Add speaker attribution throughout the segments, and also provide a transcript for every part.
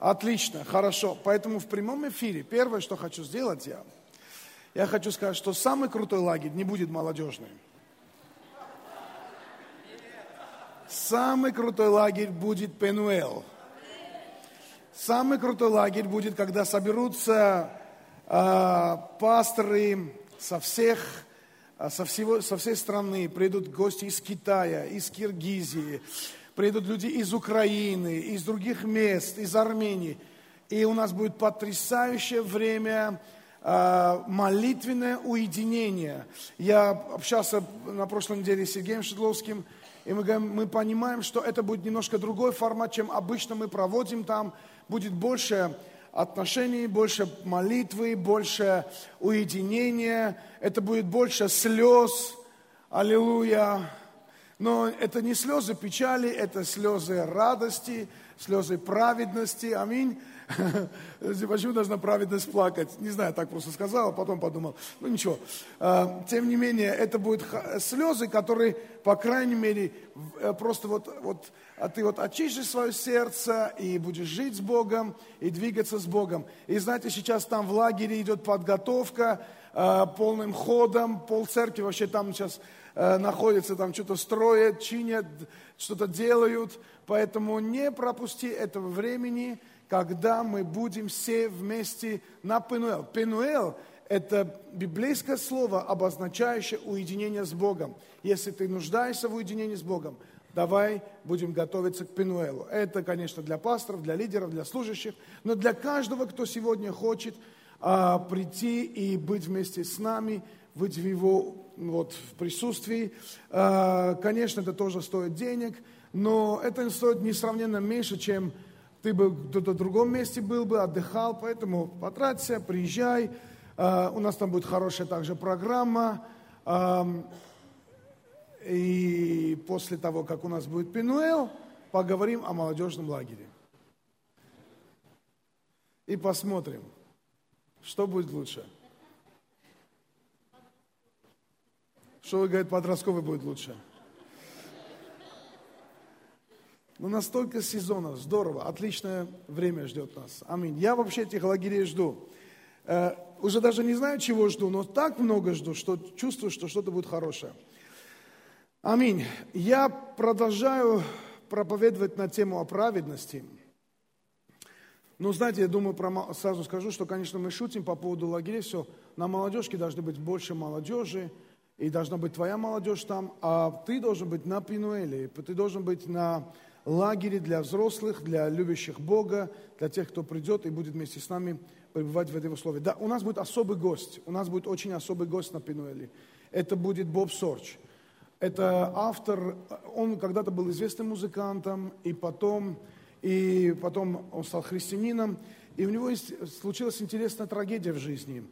Speaker 1: Отлично, хорошо. Поэтому в прямом эфире первое, что хочу сделать я, я хочу сказать, что самый крутой лагерь не будет молодежный. Самый крутой лагерь будет Пенуэл. Самый крутой лагерь будет, когда соберутся э, пасторы со всех, а, со, всего, со всей страны, придут гости из Китая, из Киргизии, придут люди из Украины, из других мест, из Армении. И у нас будет потрясающее время э, молитвенное уединение. Я общался на прошлой неделе с Сергеем Шедловским, и мы, говорим, мы понимаем, что это будет немножко другой формат, чем обычно мы проводим там. Будет больше отношений, больше молитвы, больше уединения. Это будет больше слез. Аллилуйя. Но это не слезы печали, это слезы радости, слезы праведности. Аминь. Почему должна праведность плакать? Не знаю, так просто сказал, а потом подумал. Ну ничего. А, тем не менее, это будут слезы, которые, по крайней мере, э, просто вот, вот а ты вот очистишь свое сердце и будешь жить с Богом и двигаться с Богом. И знаете, сейчас там в лагере идет подготовка а, полным ходом, пол церкви вообще там сейчас э, находится, там что-то строят, чинят, что-то делают. Поэтому не пропусти этого времени, когда мы будем все вместе на Пенуэл. Пенуэл – это библейское слово, обозначающее уединение с Богом. Если ты нуждаешься в уединении с Богом, давай будем готовиться к Пенуэлу. Это, конечно, для пасторов, для лидеров, для служащих, но для каждого, кто сегодня хочет а, прийти и быть вместе с нами, в его вот, в присутствии. А, конечно, это тоже стоит денег, но это стоит несравненно меньше, чем ты бы в другом месте был бы, отдыхал, поэтому потраться, приезжай. Uh, у нас там будет хорошая также программа. И после того, как у нас будет Пинуэл, поговорим о молодежном лагере. И посмотрим, что будет лучше. Что вы говорите, подростковый будет лучше? Ну, настолько сезонов, здорово, отличное время ждет нас. Аминь. Я вообще этих лагерей жду. Э, уже даже не знаю, чего жду, но так много жду, что чувствую, что что-то будет хорошее. Аминь. Я продолжаю проповедовать на тему о праведности. Ну, знаете, я думаю, про, сразу скажу, что, конечно, мы шутим по поводу лагерей, все, на молодежке должны быть больше молодежи, и должна быть твоя молодежь там, а ты должен быть на Пинуэле, ты должен быть на лагере для взрослых, для любящих Бога, для тех, кто придет и будет вместе с нами пребывать в этом условии. Да, у нас будет особый гость, у нас будет очень особый гость на Пинуэле. Это будет Боб Сорч. Это автор, он когда-то был известным музыкантом, и потом, и потом он стал христианином, и у него есть, случилась интересная трагедия в жизни.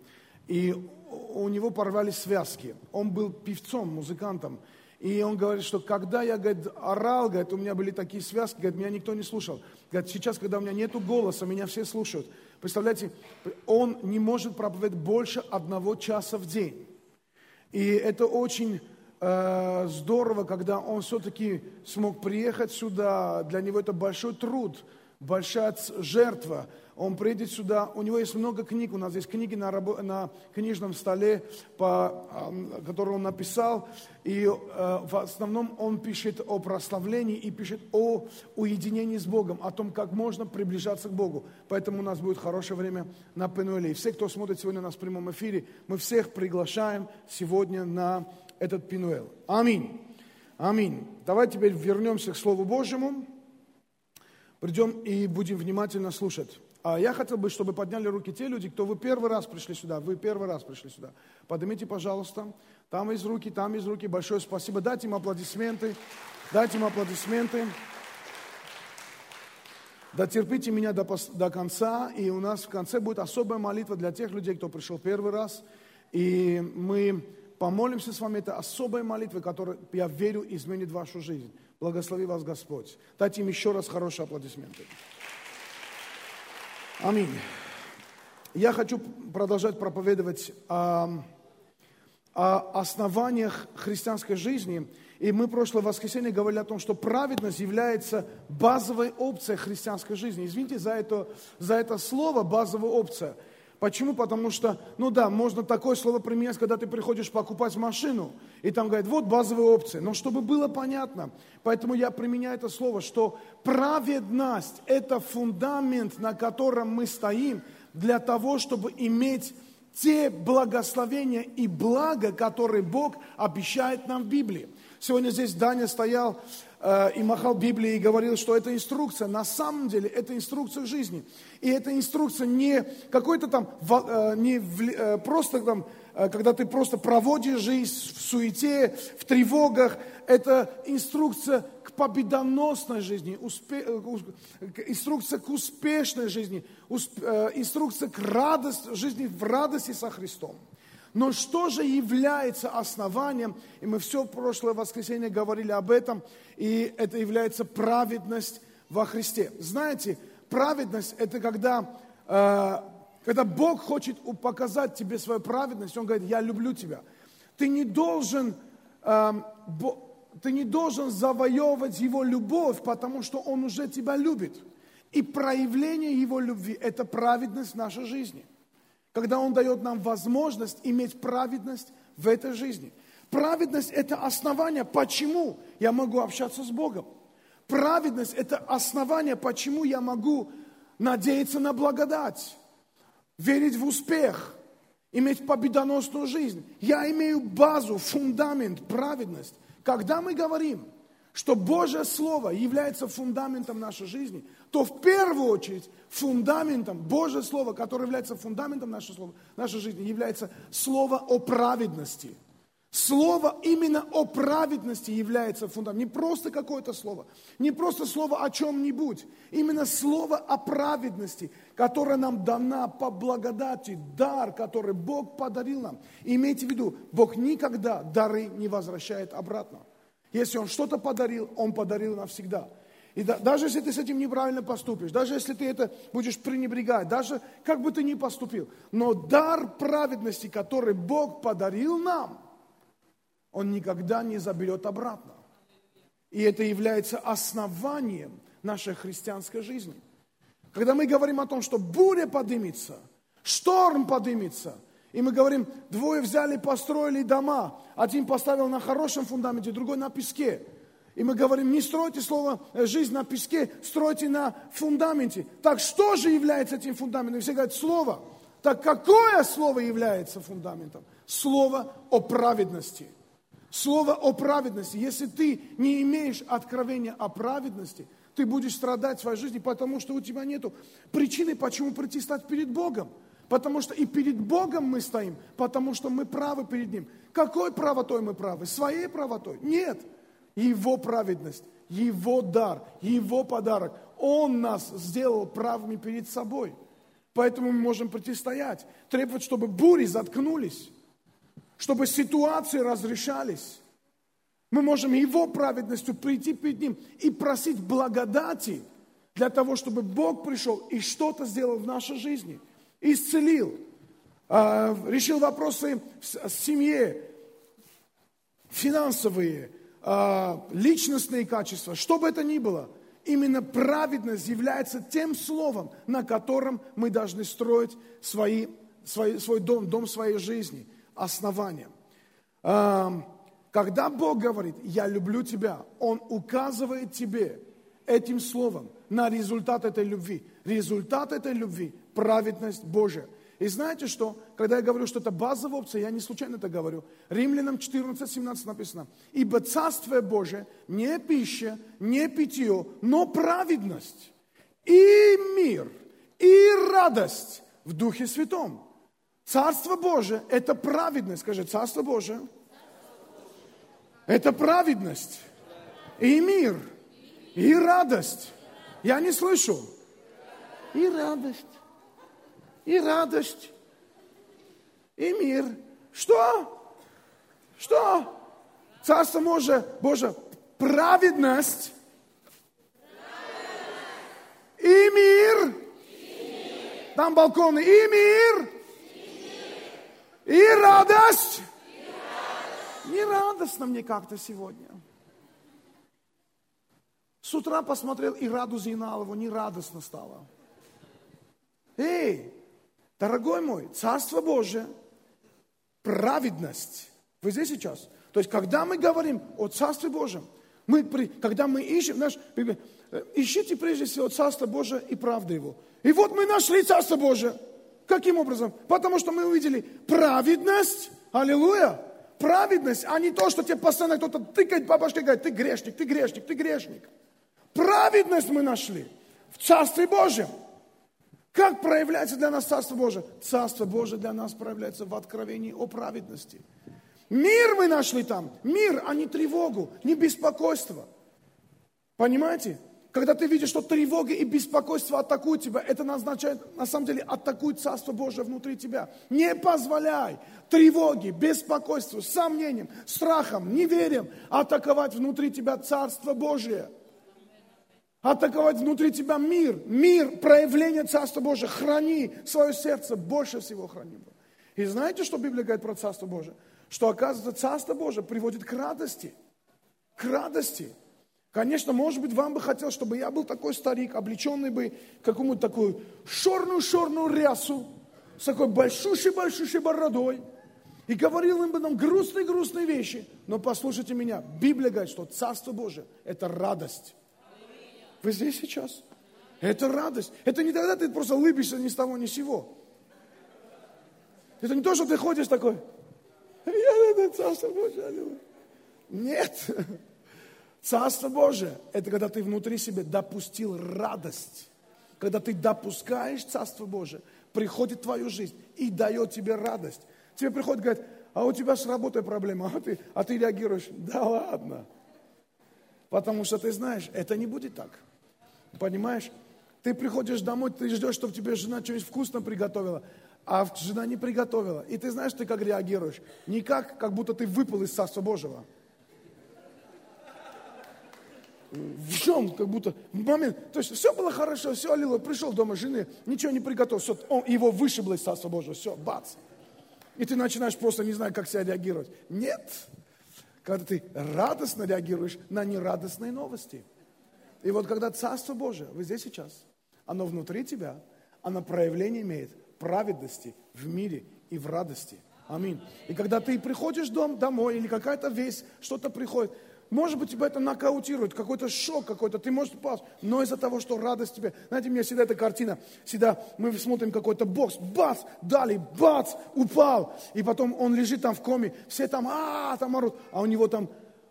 Speaker 1: И у него порвались связки. Он был певцом, музыкантом. И он говорит, что когда я, говорит, орал, говорит, у меня были такие связки, говорит, меня никто не слушал. Говорит, сейчас, когда у меня нету голоса, меня все слушают. Представляете, он не может проповедовать больше одного часа в день. И это очень э, здорово, когда он все-таки смог приехать сюда. Для него это большой труд, большая жертва он приедет сюда, у него есть много книг, у нас есть книги на, рабо, на книжном столе, по, которые он написал, и э, в основном он пишет о прославлении и пишет о уединении с Богом, о том, как можно приближаться к Богу. Поэтому у нас будет хорошее время на Пенуэле. И все, кто смотрит сегодня нас в прямом эфире, мы всех приглашаем сегодня на этот Пенуэл. Аминь. Аминь. Давайте теперь вернемся к Слову Божьему. Придем и будем внимательно слушать. А я хотел бы, чтобы подняли руки те люди, кто вы первый раз пришли сюда, вы первый раз пришли сюда. Поднимите, пожалуйста. Там есть руки, там есть руки. Большое спасибо. Дайте им аплодисменты. Дайте им аплодисменты. Дотерпите меня до, до конца, и у нас в конце будет особая молитва для тех людей, кто пришел первый раз. И мы помолимся с вами. Это особая молитва, которая, я верю, изменит вашу жизнь. Благослови вас Господь. Дайте им еще раз хорошие аплодисменты. Аминь. Я хочу продолжать проповедовать о, о основаниях христианской жизни. И мы прошлое воскресенье говорили о том, что праведность является базовой опцией христианской жизни. Извините за это, за это слово «базовая опция». Почему? Потому что, ну да, можно такое слово применять, когда ты приходишь покупать машину, и там говорят, вот базовые опции. Но чтобы было понятно, поэтому я применяю это слово, что праведность – это фундамент, на котором мы стоим, для того, чтобы иметь те благословения и блага, которые Бог обещает нам в Библии. Сегодня здесь Даня стоял э, и махал Библией и говорил, что это инструкция. На самом деле это инструкция жизни. И эта инструкция не какой-то там, э, не э, просто там, когда ты просто проводишь жизнь в суете, в тревогах. Это инструкция к победоносной жизни, успе, инструкция к успешной жизни, инструкция к радости, жизни в радости со Христом. Но что же является основанием, и мы все прошлое воскресенье говорили об этом, и это является праведность во Христе. Знаете, праведность – это когда, э, когда Бог хочет показать тебе свою праведность, Он говорит, я люблю тебя. Ты не должен, э, ты не должен завоевывать Его любовь, потому что Он уже тебя любит. И проявление Его любви – это праведность в нашей жизни – когда Он дает нам возможность иметь праведность в этой жизни. Праведность – это основание, почему я могу общаться с Богом. Праведность – это основание, почему я могу надеяться на благодать, верить в успех, иметь победоносную жизнь. Я имею базу, фундамент, праведность. Когда мы говорим, что Божье Слово является фундаментом нашей жизни, то в первую очередь фундаментом, Божье Слово, которое является фундаментом нашей, слова, нашей жизни, является Слово о праведности. Слово именно о праведности является фундаментом. Не просто какое-то слово, не просто слово о чем-нибудь. Именно слово о праведности, которое нам дана по благодати, дар, который Бог подарил нам. И имейте в виду, Бог никогда дары не возвращает обратно. Если Он что-то подарил, Он подарил навсегда. И да, даже если ты с этим неправильно поступишь, даже если ты это будешь пренебрегать, даже как бы ты ни поступил, но дар праведности, который Бог подарил нам, он никогда не заберет обратно. И это является основанием нашей христианской жизни. Когда мы говорим о том, что буря поднимется, шторм поднимется, и мы говорим, двое взяли, построили дома, один поставил на хорошем фундаменте, другой на песке – и мы говорим, не стройте слово э, «жизнь» на песке, стройте на фундаменте. Так что же является этим фундаментом? Все говорят, слово. Так какое слово является фундаментом? Слово о праведности. Слово о праведности. Если ты не имеешь откровения о праведности, ты будешь страдать в своей жизни, потому что у тебя нет причины, почему прийти стать перед Богом. Потому что и перед Богом мы стоим, потому что мы правы перед Ним. Какой правотой мы правы? Своей правотой? Нет. Его праведность, Его дар, Его подарок. Он нас сделал правыми перед собой. Поэтому мы можем противостоять, требовать, чтобы бури заткнулись, чтобы ситуации разрешались. Мы можем Его праведностью прийти перед Ним и просить благодати для того, чтобы Бог пришел и что-то сделал в нашей жизни. Исцелил, а, решил вопросы в семье, финансовые, личностные качества, что бы это ни было, именно праведность является тем словом, на котором мы должны строить свои, свой, свой дом, дом своей жизни, основанием. А, когда Бог говорит, я люблю тебя, Он указывает тебе этим словом на результат этой любви. Результат этой любви – праведность Божия. И знаете что? Когда я говорю, что это базовая опция, я не случайно это говорю. Римлянам 14, 17 написано. Ибо Царствие Божие не пища, не питье, но праведность и мир, и радость в Духе Святом. Царство Божие – это праведность. Скажи, Царство Божие – это праведность и мир, и радость. Я не слышу. И радость и радость, и мир. Что? Что? Царство Божие, Боже, праведность и мир. Там балконы. И мир. И радость. Не радостно мне как-то сегодня. С утра посмотрел и Раду Зейналову, не радостно стало. Эй, дорогой мой, Царство Божие, праведность. Вы здесь сейчас? То есть, когда мы говорим о Царстве Божьем, мы, когда мы ищем, наш, ищите прежде всего Царство Божие и правду Его. И вот мы нашли Царство Божие. Каким образом? Потому что мы увидели праведность, аллилуйя, праведность, а не то, что тебе постоянно кто-то тыкает по башке и говорит, ты грешник, ты грешник, ты грешник. Праведность мы нашли в Царстве Божьем. Как проявляется для нас Царство Божие? Царство Божие для нас проявляется в откровении о праведности. Мир мы нашли там. Мир, а не тревогу, не беспокойство. Понимаете? Когда ты видишь, что тревога и беспокойство атакуют тебя, это означает, на самом деле, атакует Царство Божие внутри тебя. Не позволяй тревоге, беспокойству, сомнениям, страхам, неверием атаковать внутри тебя Царство Божие. Атаковать внутри тебя мир, мир, проявление Царства Божия. Храни свое сердце, больше всего храни. И знаете, что Библия говорит про Царство Божие? Что, оказывается, Царство Божие приводит к радости. К радости. Конечно, может быть, вам бы хотелось, чтобы я был такой старик, облеченный бы какую-то такую шорную-шорную рясу, с такой большущей-большущей бородой, и говорил им бы нам грустные-грустные вещи. Но послушайте меня, Библия говорит, что Царство Божие – это радость. Вы здесь сейчас? Это радость. Это не тогда ты просто улыбишься ни с того, ни с сего. Это не то, что ты ходишь такой, я это Царство Божие. Нет. Царство Божие – это когда ты внутри себя допустил радость. Когда ты допускаешь Царство Божие, приходит в твою жизнь и дает тебе радость. Тебе приходит, говорит, а у тебя с работой проблема, а ты, а ты реагируешь, да ладно. Потому что ты знаешь, это не будет так. Понимаешь? Ты приходишь домой, ты ждешь, чтобы тебе жена что-нибудь вкусно приготовила, а жена не приготовила. И ты знаешь, ты как реагируешь? Не как, будто ты выпал из Царства Божьего в чем, как будто момент, то есть все было хорошо, все, аллилуйя, пришел дома жены, ничего не приготовил, все, он, его вышибло из Царства Божьего, все, бац. И ты начинаешь просто не знать, как себя реагировать. Нет, когда ты радостно реагируешь на нерадостные новости. И вот когда Царство Божие, вы здесь сейчас, оно внутри тебя, оно проявление имеет праведности в мире и в радости. Аминь. И когда ты приходишь дом, домой, или какая-то весть, что-то приходит, может быть, тебя это нокаутирует, какой-то шок какой-то, ты можешь упасть, но из-за того, что радость тебе. Знаете, у меня всегда эта картина, всегда мы смотрим какой-то бокс, бац, дали, бац, упал, и потом он лежит там в коме, все там, а, там орут, а у него там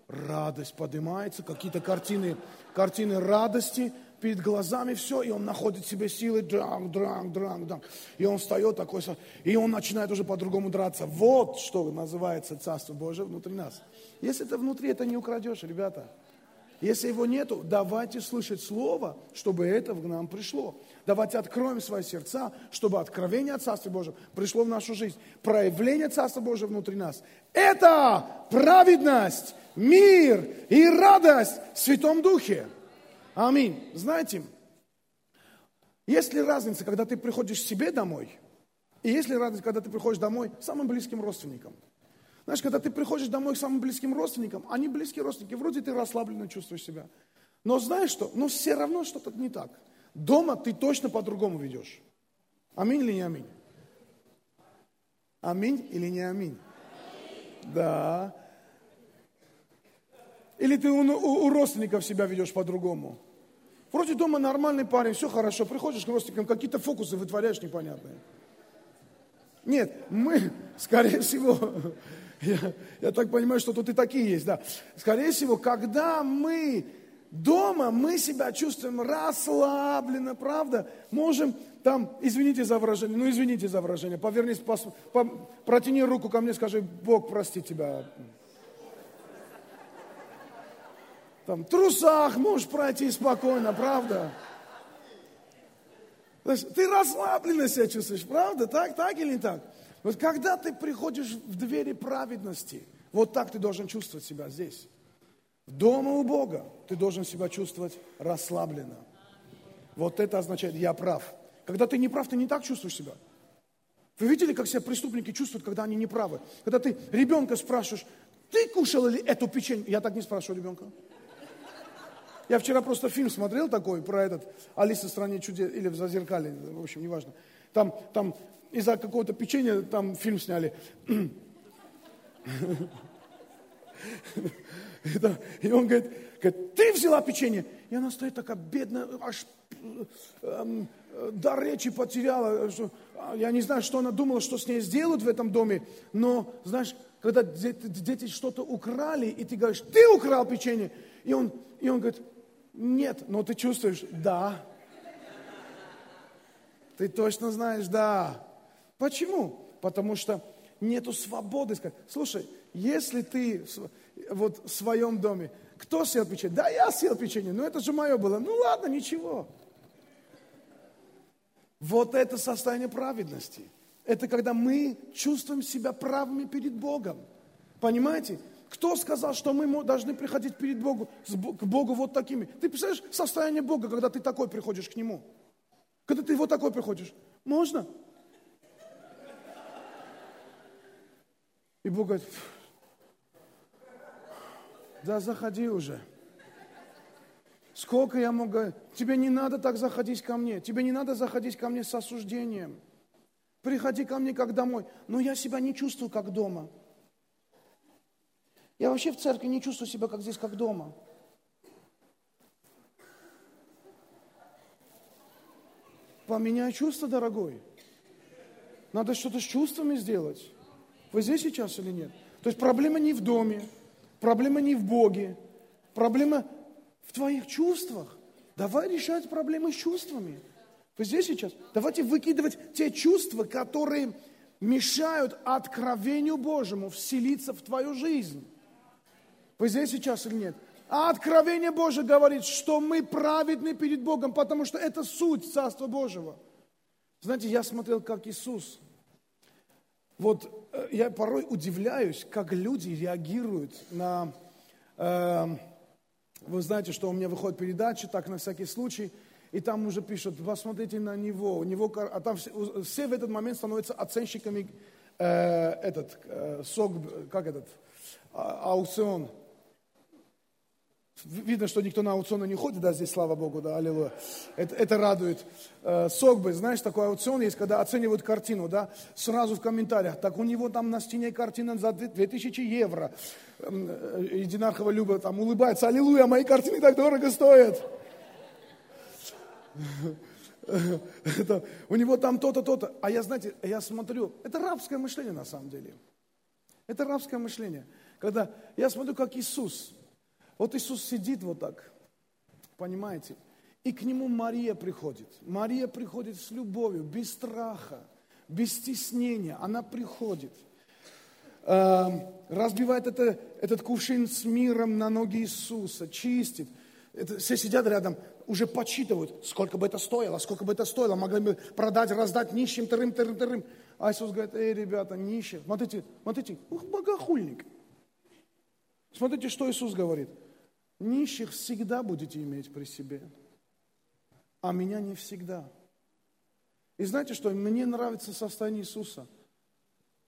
Speaker 1: радость поднимается, какие-то картины, картины радости, перед глазами все, и он находит себе силы, дрang, дрang, дрang, дрang. И он встает такой, и он начинает уже по-другому драться. Вот что называется Царство Божие внутри нас. Если это внутри, это не украдешь, ребята. Если его нету, давайте слышать Слово, чтобы это в нам пришло. Давайте откроем свои сердца, чтобы откровение от Царства Божьего пришло в нашу жизнь. Проявление Царства Божьего внутри нас. Это праведность, мир и радость в Святом Духе. Аминь. Знаете, есть ли разница, когда ты приходишь себе домой, и есть ли разница, когда ты приходишь домой к самым близким родственникам? Знаешь, когда ты приходишь домой к самым близким родственникам, они близкие родственники, вроде ты расслабленно чувствуешь себя. Но знаешь что? Но все равно что-то не так. Дома ты точно по-другому ведешь. Аминь или не аминь? Аминь или не аминь? Да. Или ты у, у, у родственников себя ведешь по-другому? Вроде дома нормальный парень, все хорошо, приходишь к родственникам, какие-то фокусы вытворяешь непонятные. Нет, мы, скорее всего, я, я так понимаю, что тут и такие есть, да. Скорее всего, когда мы дома, мы себя чувствуем расслабленно, правда? Можем там, извините за выражение, ну извините за выражение, повернись, пос, по, протяни руку ко мне, скажи, Бог, прости тебя. Там, трусах можешь пройти спокойно, правда? То есть, ты расслабленно себя чувствуешь, правда? Так, так или не так? Вот когда ты приходишь в двери праведности, вот так ты должен чувствовать себя здесь. Дома у Бога ты должен себя чувствовать расслабленно. Вот это означает «я прав». Когда ты не прав, ты не так чувствуешь себя. Вы видели, как себя преступники чувствуют, когда они не правы? Когда ты ребенка спрашиваешь, ты кушал ли эту печенье? Я так не спрашиваю ребенка. Я вчера просто фильм смотрел такой про этот «Алиса в стране чудес» или в «Зазеркале», в общем, неважно. Там, там из-за какого-то печенья там фильм сняли. И он говорит, говорит, ты взяла печенье. И она стоит такая бедная, аж эм, дар речи потеряла. Я не знаю, что она думала, что с ней сделают в этом доме. Но, знаешь, когда дети что-то украли, и ты говоришь, ты украл печенье. И он, и он говорит, нет, но ты чувствуешь, да. Ты точно знаешь, да. Почему? Потому что нету свободы. Слушай, если ты вот в своем доме, кто съел печенье? Да, я съел печенье, но это же мое было. Ну ладно, ничего. Вот это состояние праведности. Это когда мы чувствуем себя правыми перед Богом. Понимаете? Кто сказал, что мы должны приходить перед Богу, к Богу вот такими? Ты представляешь состояние Бога, когда ты такой приходишь к Нему? Когда ты вот такой приходишь? Можно? И Бог говорит, да заходи уже. Сколько я могу... Тебе не надо так заходить ко мне. Тебе не надо заходить ко мне с осуждением. Приходи ко мне как домой. Но я себя не чувствую как дома. Я вообще в церкви не чувствую себя как здесь, как дома. Поменяй чувство, дорогой. Надо что-то с чувствами сделать. Вы здесь сейчас или нет? То есть проблема не в доме, проблема не в Боге, проблема в твоих чувствах. Давай решать проблемы с чувствами. Вы здесь сейчас? Давайте выкидывать те чувства, которые мешают откровению Божьему вселиться в твою жизнь. Вы здесь сейчас или нет? А откровение Божье говорит, что мы праведны перед Богом, потому что это суть Царства Божьего. Знаете, я смотрел, как Иисус. Вот э, я порой удивляюсь, как люди реагируют на... Э, вы знаете, что у меня выходит передача, так на всякий случай, и там уже пишут, посмотрите на него, у него а там все, все в этот момент становятся оценщиками э, этот, э, сок, как этот, а, аукцион, Видно, что никто на аукционы не ходит, да, здесь, слава Богу, да, аллилуйя. Это, это радует. Э, Согбы, знаешь, такой аукцион есть, когда оценивают картину, да, сразу в комментариях. Так у него там на стене картина за 2000 евро. Э, Единархова Люба там улыбается, аллилуйя, мои картины так дорого стоят. У него там то-то, то-то. А я, знаете, я смотрю, это рабское мышление на самом деле. Это рабское мышление. Когда я смотрю, как Иисус, вот Иисус сидит вот так, понимаете? И к нему Мария приходит. Мария приходит с любовью, без страха, без стеснения. Она приходит, э, разбивает это, этот кувшин с миром на ноги Иисуса, чистит. Это, все сидят рядом, уже подсчитывают, сколько бы это стоило, сколько бы это стоило. Могли бы продать, раздать нищим, тырым, тырым, тырым. А Иисус говорит, эй, ребята, нищие, смотрите, смотрите, ух, богохульник. Смотрите, что Иисус говорит – Нищих всегда будете иметь при себе, а меня не всегда. И знаете что, мне нравится состояние Иисуса.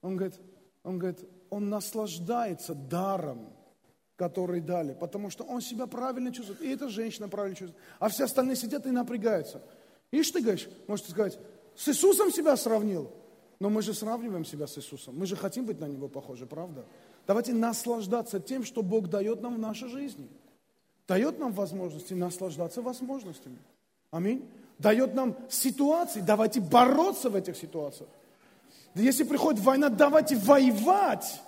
Speaker 1: Он говорит, он говорит, он наслаждается даром, который дали, потому что он себя правильно чувствует, и эта женщина правильно чувствует, а все остальные сидят и напрягаются. И что ты говоришь, можете сказать, с Иисусом себя сравнил, но мы же сравниваем себя с Иисусом, мы же хотим быть на Него похожи, правда? Давайте наслаждаться тем, что Бог дает нам в нашей жизни – дает нам возможности наслаждаться возможностями. Аминь. Дает нам ситуации, давайте бороться в этих ситуациях. Если приходит война, давайте воевать.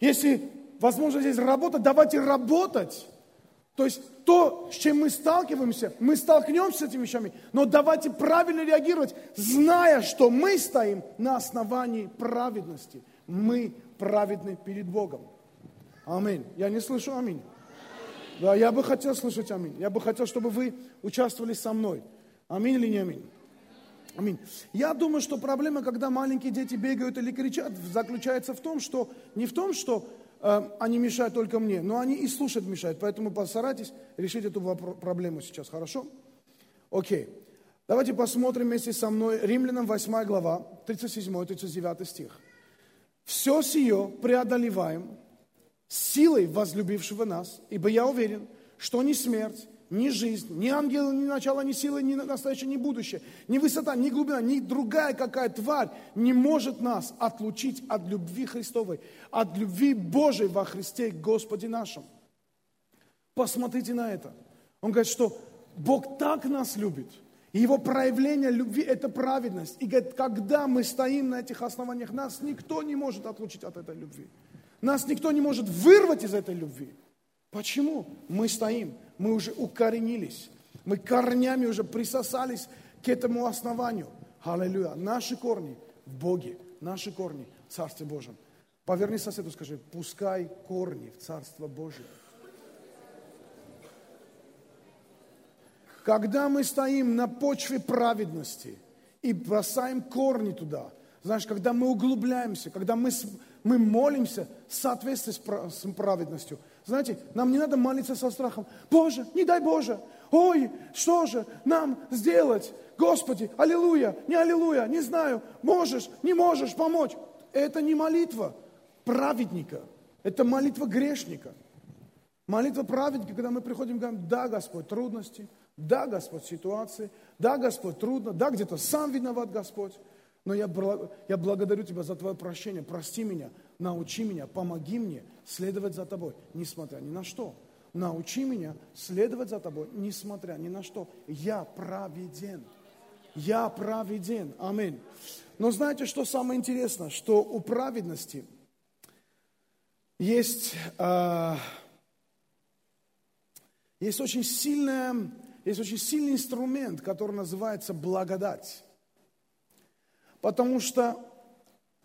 Speaker 1: Если возможно здесь работать, давайте работать. То есть то, с чем мы сталкиваемся, мы столкнемся с этими вещами, но давайте правильно реагировать, зная, что мы стоим на основании праведности. Мы праведны перед Богом. Аминь. Я не слышу аминь. Да, я бы хотел слышать аминь. Я бы хотел, чтобы вы участвовали со мной. Аминь или не аминь? Аминь. Я думаю, что проблема, когда маленькие дети бегают или кричат, заключается в том, что не в том, что э, они мешают только мне, но они и слушать мешают. Поэтому постарайтесь решить эту проблему сейчас, хорошо? Окей. Давайте посмотрим вместе со мной Римлянам 8 глава, 37-39 стих. «Все сие преодолеваем, силой возлюбившего нас, ибо я уверен, что ни смерть, ни жизнь, ни ангелы, ни начало, ни силы, ни настоящее, ни будущее, ни высота, ни глубина, ни другая какая тварь не может нас отлучить от любви Христовой, от любви Божией во Христе Господе нашем. Посмотрите на это. Он говорит, что Бог так нас любит, и его проявление любви – это праведность. И говорит, когда мы стоим на этих основаниях, нас никто не может отлучить от этой любви. Нас никто не может вырвать из этой любви. Почему? Мы стоим, мы уже укоренились, мы корнями уже присосались к этому основанию. Аллилуйя. Наши корни в Боге, наши корни в Царстве Божьем. Поверни соседу, скажи, пускай корни в Царство Божие. Когда мы стоим на почве праведности и бросаем корни туда, знаешь, когда мы углубляемся, когда мы, мы молимся в соответствии с праведностью, знаете, нам не надо молиться со страхом, Боже, не дай Боже, ой, что же нам сделать? Господи, аллилуйя, не аллилуйя, не знаю, можешь, не можешь помочь. Это не молитва праведника, это молитва грешника. Молитва праведника, когда мы приходим и говорим, да, Господь, трудности, да, Господь, ситуации. Да, Господь, трудно. Да, где-то сам виноват, Господь. Но я, я благодарю Тебя за Твое прощение. Прости меня, научи меня, помоги мне следовать за Тобой, несмотря ни на что. Научи меня следовать за Тобой, несмотря ни на что. Я праведен. Я праведен. Аминь. Но знаете, что самое интересное? Что у праведности есть, э, есть очень сильная есть очень сильный инструмент, который называется благодать. Потому что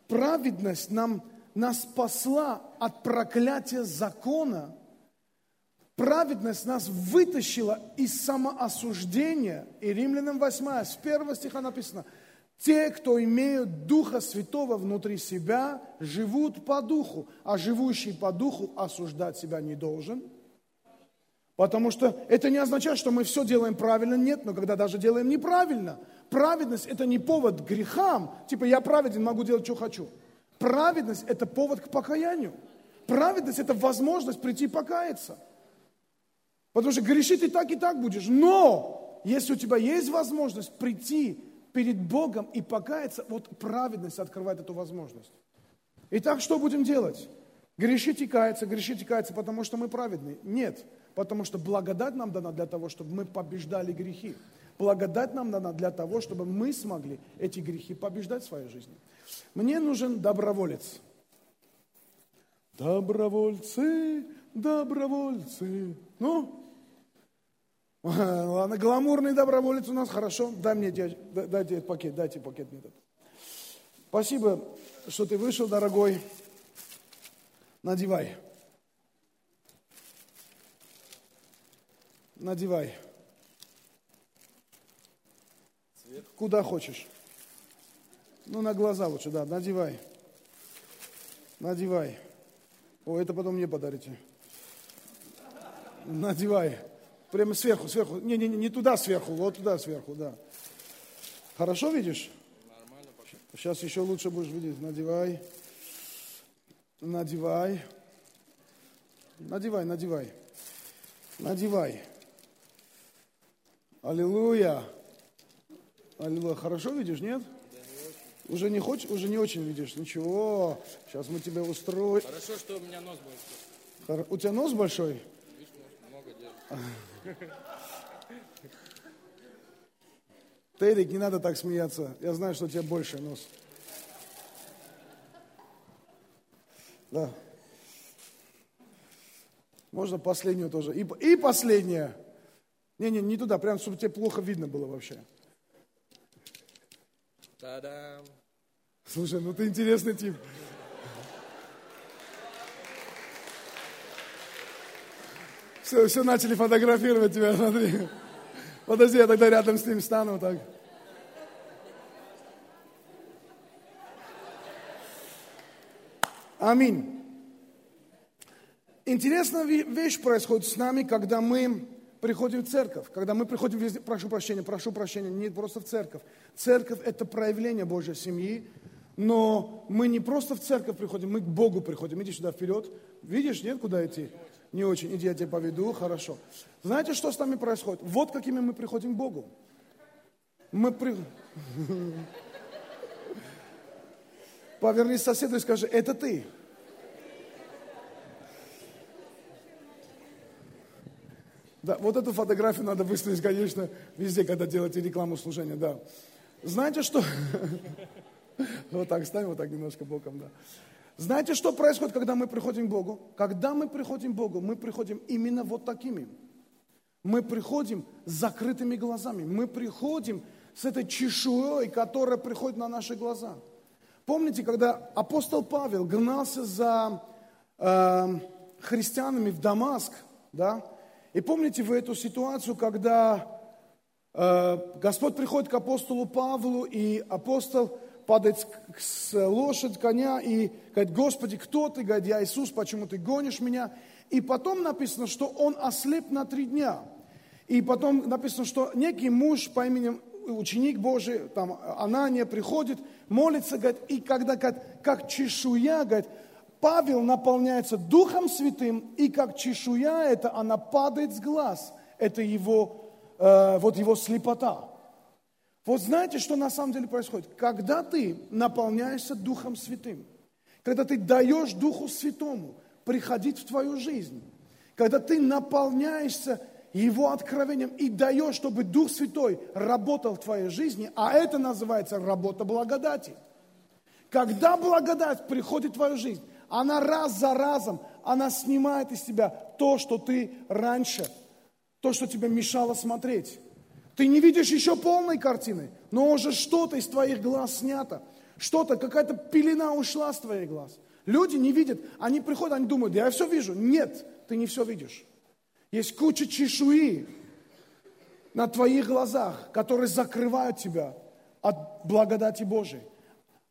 Speaker 1: праведность нам, нас спасла от проклятия закона. Праведность нас вытащила из самоосуждения. И Римлянам 8, с первого стиха написано, те, кто имеют Духа Святого внутри себя, живут по Духу, а живущий по Духу осуждать себя не должен – Потому что это не означает, что мы все делаем правильно, нет, но когда даже делаем неправильно. Праведность – это не повод к грехам, типа я праведен, могу делать, что хочу. Праведность – это повод к покаянию. Праведность – это возможность прийти покаяться. Потому что грешить и так, и так будешь. Но если у тебя есть возможность прийти перед Богом и покаяться, вот праведность открывает эту возможность. Итак, что будем делать? Грешить и каяться, грешить и каяться, потому что мы праведные? Нет. Потому что благодать нам дана для того, чтобы мы побеждали грехи. Благодать нам дана для того, чтобы мы смогли эти грехи побеждать в своей жизни. Мне нужен доброволец. Добровольцы, добровольцы. Ну, ладно, гламурный доброволец у нас, хорошо. Дай мне, дайте этот пакет, дайте пакет мне этот. Спасибо, что ты вышел, дорогой. Надевай. Надевай. Цвет. Куда хочешь. Ну, на глаза лучше, да, надевай. Надевай. О, это потом мне подарите. Надевай. Прямо сверху, сверху. Не, не, не туда сверху, вот туда сверху, да. Хорошо видишь? Нормально. Сейчас еще лучше будешь видеть. Надевай. Надевай. Надевай, надевай. Надевай. Аллилуйя. Аллилуйя. Хорошо видишь, нет? Уже не хочешь, уже не очень видишь. Ничего. Сейчас мы тебя устроим.
Speaker 2: Хорошо, что у меня нос большой.
Speaker 1: У тебя нос большой?
Speaker 2: Видишь, много держит.
Speaker 1: Тедик, не надо так смеяться. Я знаю, что у тебя больше нос. Да. Можно последнюю тоже. И, и последняя. Не-не, не туда, прям, чтобы тебе плохо видно было вообще.
Speaker 2: Та-дам!
Speaker 1: Слушай, ну ты интересный тип. Все, все начали фотографировать тебя, смотри. Подожди, я тогда рядом с ним стану так. Аминь. Интересная вещь происходит с нами, когда мы приходим в церковь, когда мы приходим везде, прошу прощения, прошу прощения, не просто в церковь. Церковь – это проявление Божьей семьи, но мы не просто в церковь приходим, мы к Богу приходим. Иди сюда вперед. Видишь, нет, куда идти? Не очень. Иди, я тебя поведу. Хорошо. Знаете, что с нами происходит? Вот какими мы приходим к Богу. Мы при... Повернись к соседу и скажи, это ты. Да, вот эту фотографию надо выставить, конечно, везде, когда делаете рекламу служения, да. Знаете, что... Вот так ставим, вот так немножко боком, да. Знаете, что происходит, когда мы приходим к Богу? Когда мы приходим к Богу, мы приходим именно вот такими. Мы приходим с закрытыми глазами. Мы приходим с этой чешуей, которая приходит на наши глаза. Помните, когда апостол Павел гнался за э, христианами в Дамаск, да? И помните вы эту ситуацию, когда э, Господь приходит к апостолу Павлу, и апостол падает с лошадь, коня, и говорит, Господи, кто ты? Говорит, я Иисус, почему ты гонишь меня? И потом написано, что он ослеп на три дня. И потом написано, что некий муж по имени ученик Божий, там Анания приходит, молится, говорит, и когда, говорит, как чешуя, говорит, Павел наполняется Духом Святым, и как чешуя это, она падает с глаз. Это его, э, вот его слепота. Вот знаете, что на самом деле происходит? Когда ты наполняешься Духом Святым, когда ты даешь Духу Святому приходить в твою жизнь, когда ты наполняешься его откровением и даешь, чтобы Дух Святой работал в твоей жизни, а это называется работа благодати. Когда благодать приходит в твою жизнь, она раз за разом, она снимает из тебя то, что ты раньше, то, что тебе мешало смотреть. Ты не видишь еще полной картины, но уже что-то из твоих глаз снято. Что-то, какая-то пелена ушла с твоих глаз. Люди не видят, они приходят, они думают, я все вижу. Нет, ты не все видишь. Есть куча чешуи на твоих глазах, которые закрывают тебя от благодати Божией.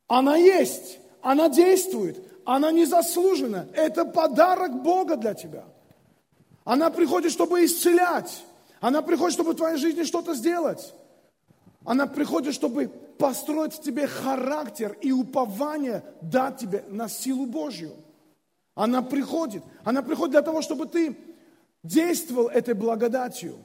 Speaker 1: Она есть, она действует, она незаслужена. Это подарок Бога для тебя. Она приходит, чтобы исцелять. Она приходит, чтобы в твоей жизни что-то сделать. Она приходит, чтобы построить в тебе характер и упование дать тебе на силу Божью. Она приходит. Она приходит для того, чтобы ты действовал этой благодатью.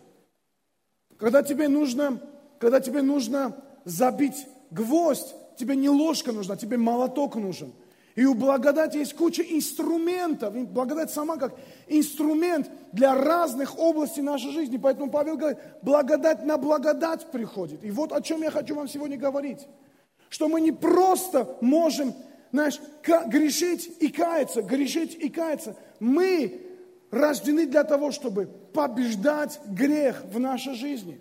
Speaker 1: Когда тебе нужно, когда тебе нужно забить гвоздь, тебе не ложка нужна, тебе молоток нужен – и у благодати есть куча инструментов. Благодать сама как инструмент для разных областей нашей жизни. Поэтому Павел говорит, благодать на благодать приходит. И вот о чем я хочу вам сегодня говорить. Что мы не просто можем, знаешь, грешить и каяться, грешить и каяться. Мы рождены для того, чтобы побеждать грех в нашей жизни.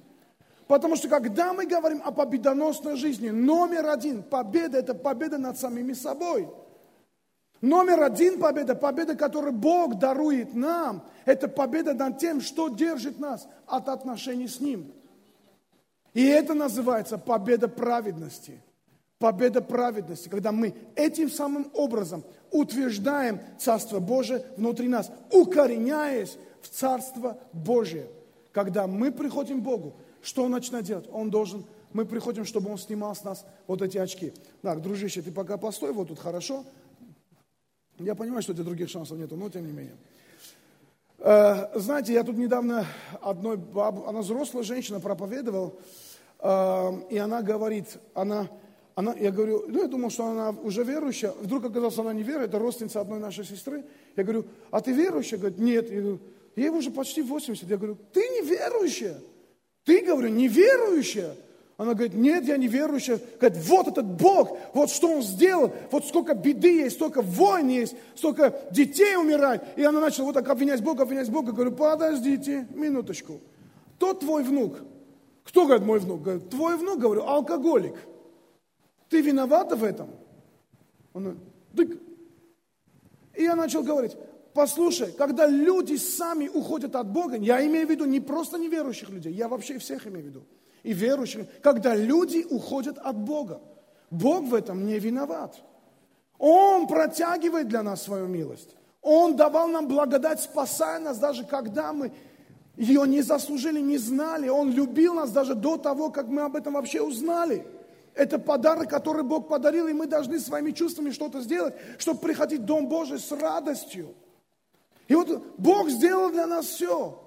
Speaker 1: Потому что когда мы говорим о победоносной жизни, номер один, победа – это победа над самими собой – Номер один победа, победа, которую Бог дарует нам, это победа над тем, что держит нас от отношений с Ним. И это называется победа праведности. Победа праведности, когда мы этим самым образом утверждаем Царство Божие внутри нас, укореняясь в Царство Божие. Когда мы приходим к Богу, что Он начинает делать? Он должен, мы приходим, чтобы Он снимал с нас вот эти очки. Так, дружище, ты пока постой, вот тут хорошо, я понимаю, что у тебя других шансов нету, но тем не менее. Э, знаете, я тут недавно одной баб, она взрослая женщина, проповедовал, э, и она говорит, она, она, я говорю, ну я думал, что она уже верующая, вдруг оказалось, она не верует, это родственница одной нашей сестры. Я говорю, а ты верующая? Говорит, нет. Я говорю, ей уже почти 80. Я говорю, ты не верующая. Ты, говорю, не верующая. Она говорит, нет, я не верующая. Говорит, вот этот Бог, вот что Он сделал, вот сколько беды есть, столько войн есть, столько детей умирает. И она начала вот так обвинять Бога, обвинять Бога. Говорю, подождите, минуточку. Тот твой внук. Кто, говорит, мой внук? Говорит, твой внук, говорю, алкоголик. Ты виновата в этом? Он говорит, И я начал говорить, послушай, когда люди сами уходят от Бога, я имею в виду не просто неверующих людей, я вообще всех имею в виду и верующих, когда люди уходят от Бога. Бог в этом не виноват. Он протягивает для нас свою милость. Он давал нам благодать, спасая нас, даже когда мы ее не заслужили, не знали. Он любил нас даже до того, как мы об этом вообще узнали. Это подарок, который Бог подарил, и мы должны своими чувствами что-то сделать, чтобы приходить в Дом Божий с радостью. И вот Бог сделал для нас все.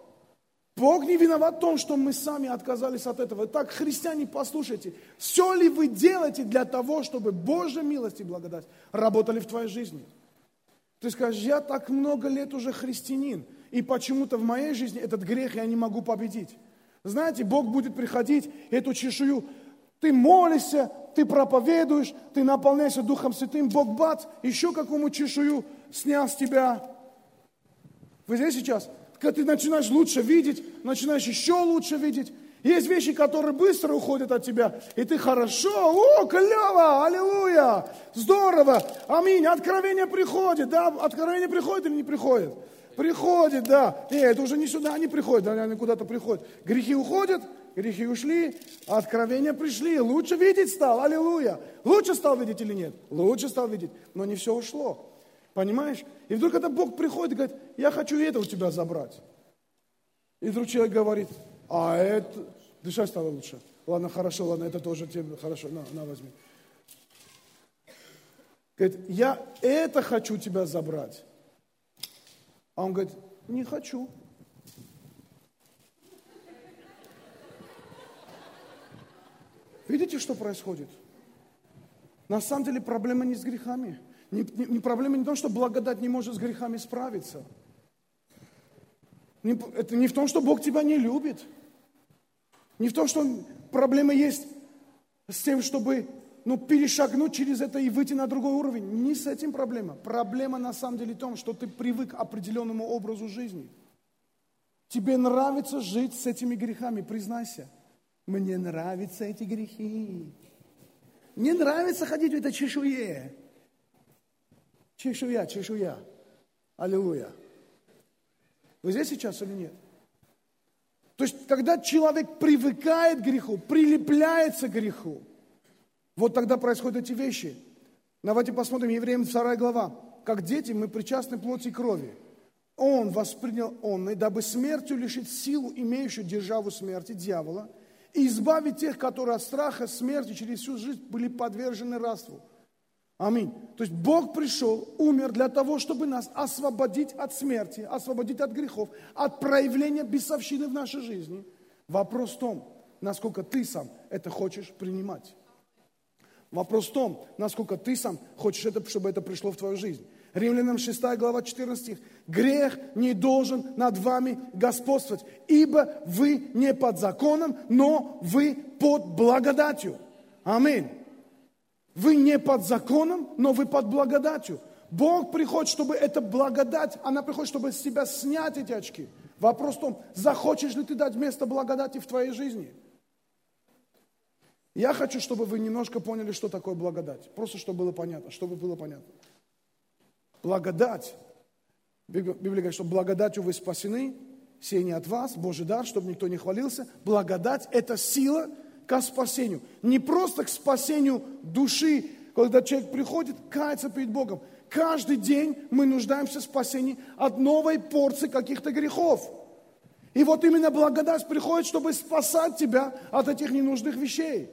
Speaker 1: Бог не виноват в том, что мы сами отказались от этого. Так, христиане, послушайте, все ли вы делаете для того, чтобы Божья милость и благодать работали в твоей жизни? Ты скажешь, я так много лет уже христианин, и почему-то в моей жизни этот грех я не могу победить. Знаете, Бог будет приходить, эту чешую, ты молишься, ты проповедуешь, ты наполняешься Духом Святым, Бог бац, еще какому чешую снял с тебя. Вы здесь сейчас? Когда ты начинаешь лучше видеть, начинаешь еще лучше видеть. Есть вещи, которые быстро уходят от тебя, и ты хорошо, о, клево, аллилуйя, здорово, аминь, откровение приходит, да, откровение приходит или не приходит? Приходит, да. Нет, это уже не сюда они приходят, они куда-то приходят. Грехи уходят, грехи ушли, откровения пришли. Лучше видеть стал, аллилуйя. Лучше стал видеть или нет? Лучше стал видеть, но не все ушло. Понимаешь? И вдруг это Бог приходит и говорит, я хочу это у тебя забрать. И вдруг человек говорит, а это... Дышать стало лучше. Ладно, хорошо, ладно, это тоже тебе хорошо. На, на, возьми. Говорит, я это хочу тебя забрать. А он говорит, не хочу. Видите, что происходит? На самом деле проблема не с грехами. Не, не, не проблема не в том, что благодать не может с грехами справиться. Не, это не в том, что Бог тебя не любит. Не в том, что проблема есть с тем, чтобы ну, перешагнуть через это и выйти на другой уровень. Не с этим проблема. Проблема на самом деле в том, что ты привык к определенному образу жизни. Тебе нравится жить с этими грехами, признайся. Мне нравятся эти грехи. Мне нравится ходить в это чешуе. Чешуя, чешуя. Аллилуйя. Вы здесь сейчас или нет? То есть, когда человек привыкает к греху, прилепляется к греху, вот тогда происходят эти вещи. Давайте посмотрим Евреям 2 глава. Как дети мы причастны плоти и крови. Он воспринял он, и дабы смертью лишить силу, имеющую державу смерти, дьявола, и избавить тех, которые от страха смерти через всю жизнь были подвержены рабству. Аминь. То есть Бог пришел, умер для того, чтобы нас освободить от смерти, освободить от грехов, от проявления бесовщины в нашей жизни. Вопрос в том, насколько ты сам это хочешь принимать. Вопрос в том, насколько ты сам хочешь, это, чтобы это пришло в твою жизнь. Римлянам 6 глава 14 стих. Грех не должен над вами господствовать, ибо вы не под законом, но вы под благодатью. Аминь. Вы не под законом, но вы под благодатью. Бог приходит, чтобы эта благодать, она приходит, чтобы с себя снять эти очки. Вопрос в том, захочешь ли ты дать место благодати в твоей жизни – я хочу, чтобы вы немножко поняли, что такое благодать. Просто чтобы было понятно, чтобы было понятно. Благодать. Библия говорит, что благодатью вы спасены, сей не от вас, Божий дар, чтобы никто не хвалился. Благодать – это сила к спасению. Не просто к спасению души, когда человек приходит, кается перед Богом. Каждый день мы нуждаемся в спасении от новой порции каких-то грехов. И вот именно благодать приходит, чтобы спасать тебя от этих ненужных вещей.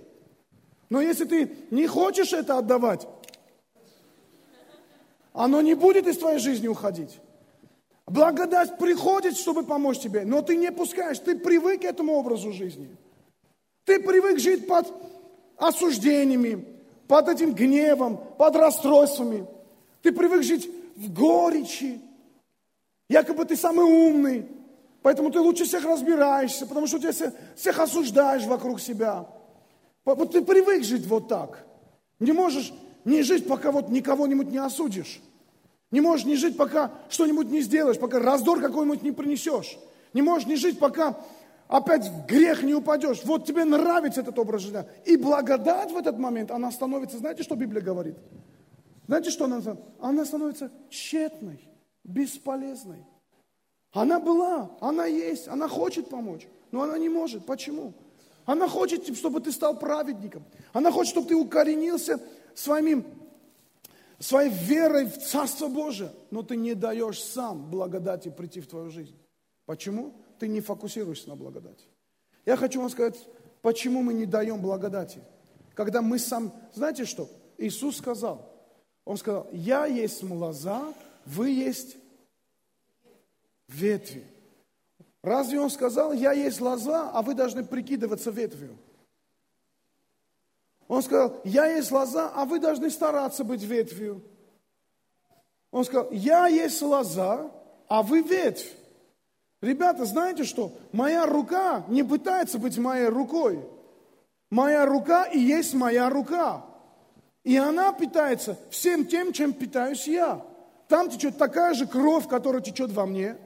Speaker 1: Но если ты не хочешь это отдавать, оно не будет из твоей жизни уходить. Благодать приходит, чтобы помочь тебе, но ты не пускаешь, ты привык к этому образу жизни. Ты привык жить под осуждениями, под этим гневом, под расстройствами. Ты привык жить в горечи. Якобы ты самый умный, поэтому ты лучше всех разбираешься, потому что ты всех осуждаешь вокруг себя. Вот ты привык жить вот так. Не можешь не жить, пока вот никого-нибудь не осудишь. Не можешь не жить, пока что-нибудь не сделаешь, пока раздор какой-нибудь не принесешь. Не можешь не жить, пока опять в грех не упадешь. Вот тебе нравится этот образ жизни. И благодать в этот момент, она становится, знаете, что Библия говорит? Знаете, что она Она становится тщетной, бесполезной. Она была, она есть, она хочет помочь, но она не может. Почему? Она хочет, чтобы ты стал праведником. Она хочет, чтобы ты укоренился своими, своей верой в Царство Божие. Но ты не даешь сам благодати прийти в твою жизнь. Почему? Ты не фокусируешься на благодати. Я хочу вам сказать, почему мы не даем благодати. Когда мы сам... Знаете что? Иисус сказал. Он сказал, я есть лоза, вы есть ветви. Разве он сказал, я есть лоза, а вы должны прикидываться ветвью? Он сказал, я есть лоза, а вы должны стараться быть ветвью. Он сказал, я есть лоза, а вы ветвь. Ребята, знаете что? Моя рука не пытается быть моей рукой. Моя рука и есть моя рука. И она питается всем тем, чем питаюсь я. Там течет такая же кровь, которая течет во мне.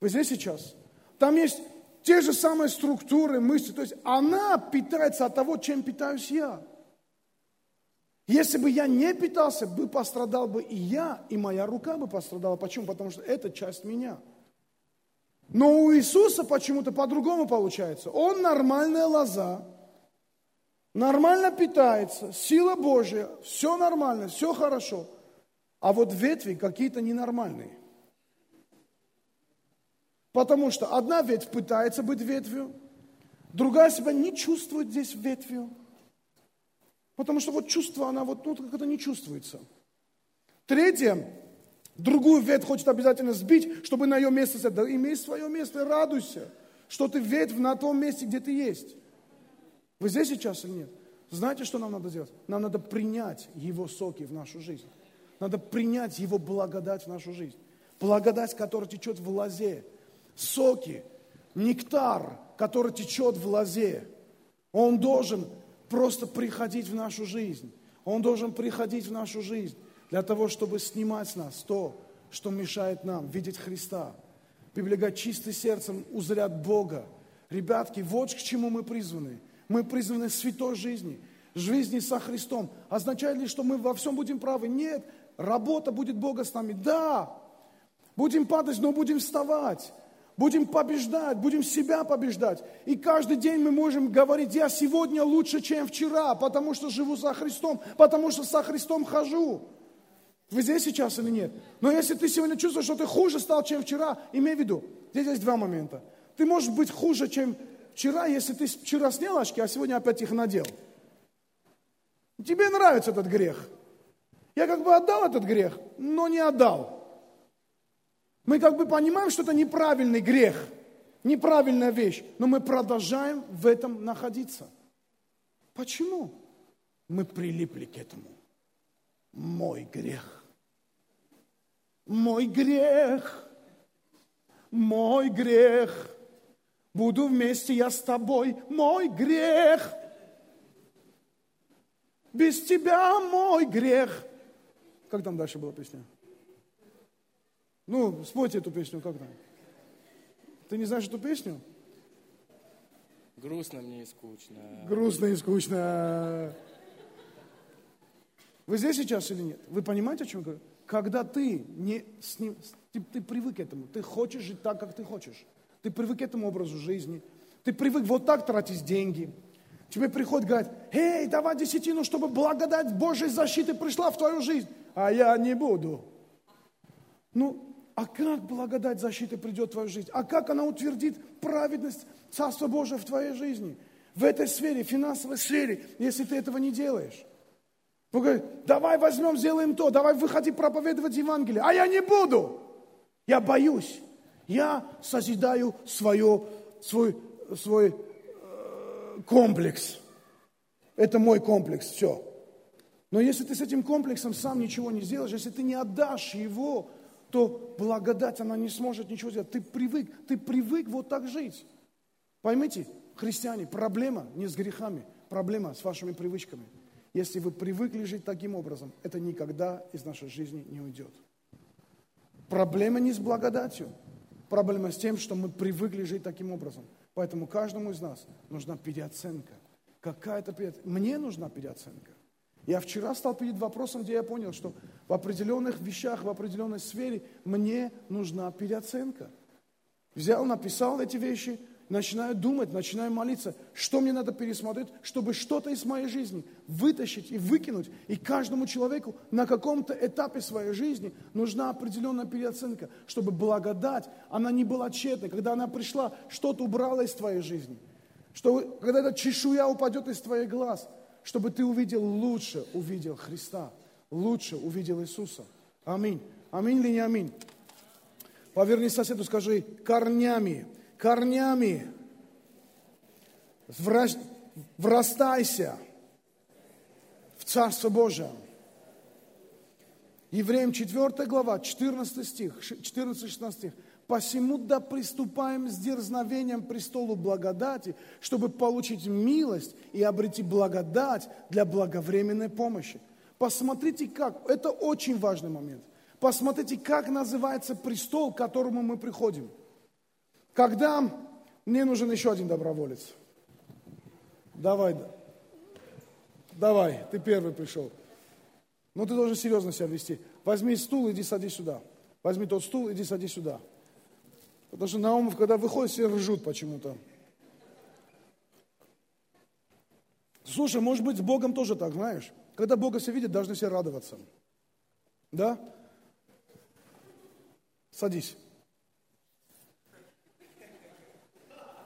Speaker 1: Вы здесь сейчас? Там есть те же самые структуры, мысли. То есть она питается от того, чем питаюсь я. Если бы я не питался, бы пострадал бы и я, и моя рука бы пострадала. Почему? Потому что это часть меня. Но у Иисуса почему-то по-другому получается. Он нормальная лоза, нормально питается, сила Божья, все нормально, все хорошо. А вот ветви какие-то ненормальные. Потому что одна ветвь пытается быть ветвью, другая себя не чувствует здесь ветвью. Потому что вот чувство, она вот ну, как это не чувствуется. Третье, другую ветвь хочет обязательно сбить, чтобы на ее место сказать, да имей свое место и радуйся, что ты ветвь на том месте, где ты есть. Вы здесь сейчас или нет? Знаете, что нам надо сделать? Нам надо принять Его соки в нашу жизнь. Надо принять Его благодать в нашу жизнь. Благодать, которая течет в лозе. Соки, нектар, который течет в лозе. Он должен просто приходить в нашу жизнь. Он должен приходить в нашу жизнь для того, чтобы снимать с нас то, что мешает нам видеть Христа. Библия говорит, чистым сердцем узрят Бога. Ребятки, вот к чему мы призваны. Мы призваны святой жизни, жизни со Христом. Означает ли, что мы во всем будем правы? Нет. Работа будет Бога с нами. Да. Будем падать, но будем вставать. Будем побеждать, будем себя побеждать. И каждый день мы можем говорить, я сегодня лучше, чем вчера, потому что живу со Христом, потому что со Христом хожу. Вы здесь сейчас или нет? Но если ты сегодня чувствуешь, что ты хуже стал, чем вчера, имей в виду, здесь есть два момента. Ты можешь быть хуже, чем вчера, если ты вчера снял очки, а сегодня опять их надел. Тебе нравится этот грех. Я как бы отдал этот грех, но не отдал. Мы как бы понимаем, что это неправильный грех, неправильная вещь, но мы продолжаем в этом находиться. Почему? Мы прилипли к этому. Мой грех. Мой грех. Мой грех. Буду вместе я с тобой. Мой грех. Без тебя мой грех. Как там дальше была песня? Ну, спойте эту песню, как там? Ты не знаешь эту песню?
Speaker 2: Грустно мне и скучно.
Speaker 1: Грустно и скучно. Вы здесь сейчас или нет? Вы понимаете, о чем я говорю? Когда ты не с ним, ты, ты привык к этому, ты хочешь жить так, как ты хочешь. Ты привык к этому образу жизни. Ты привык вот так тратить деньги. Тебе приходит, говорит, эй, давай десятину, чтобы благодать Божьей защиты пришла в твою жизнь. А я не буду. Ну, а как благодать защиты придет в твою жизнь? А как она утвердит праведность Царства Божия в твоей жизни? В этой сфере, финансовой сфере, если ты этого не делаешь. Бог говорит, давай возьмем, сделаем то, давай выходи проповедовать Евангелие. А я не буду. Я боюсь. Я созидаю свое, свой, свой э, комплекс. Это мой комплекс, все. Но если ты с этим комплексом сам ничего не сделаешь, если ты не отдашь его то благодать, она не сможет ничего сделать. Ты привык, ты привык вот так жить. Поймите, христиане, проблема не с грехами, проблема с вашими привычками. Если вы привыкли жить таким образом, это никогда из нашей жизни не уйдет. Проблема не с благодатью, проблема с тем, что мы привыкли жить таким образом. Поэтому каждому из нас нужна переоценка. Какая-то переоценка. Мне нужна переоценка. Я вчера стал перед вопросом, где я понял, что в определенных вещах, в определенной сфере мне нужна переоценка. Взял, написал эти вещи, начинаю думать, начинаю молиться, что мне надо пересмотреть, чтобы что-то из моей жизни вытащить и выкинуть. И каждому человеку на каком-то этапе своей жизни нужна определенная переоценка, чтобы благодать, она не была тщетной. Когда она пришла, что-то убрала из твоей жизни. Что, когда эта чешуя упадет из твоих глаз – чтобы ты увидел лучше, увидел Христа, лучше увидел Иисуса. Аминь. Аминь или не аминь? Поверни соседу, скажи корнями, корнями. Врастайся в Царство Божие. Евреям 4 глава, 14 стих, 14-16 стих. «Посему да приступаем с дерзновением престолу благодати, чтобы получить милость и обрети благодать для благовременной помощи». Посмотрите как, это очень важный момент. Посмотрите, как называется престол, к которому мы приходим. Когда мне нужен еще один доброволец. Давай, давай, ты первый пришел. Но ты должен серьезно себя вести. Возьми стул, иди садись сюда. Возьми тот стул, иди садись сюда. Потому что Наумов, когда выходит, все ржут почему-то. Слушай, может быть, с Богом тоже так, знаешь? Когда Бога все видят, должны все радоваться. Да? Садись.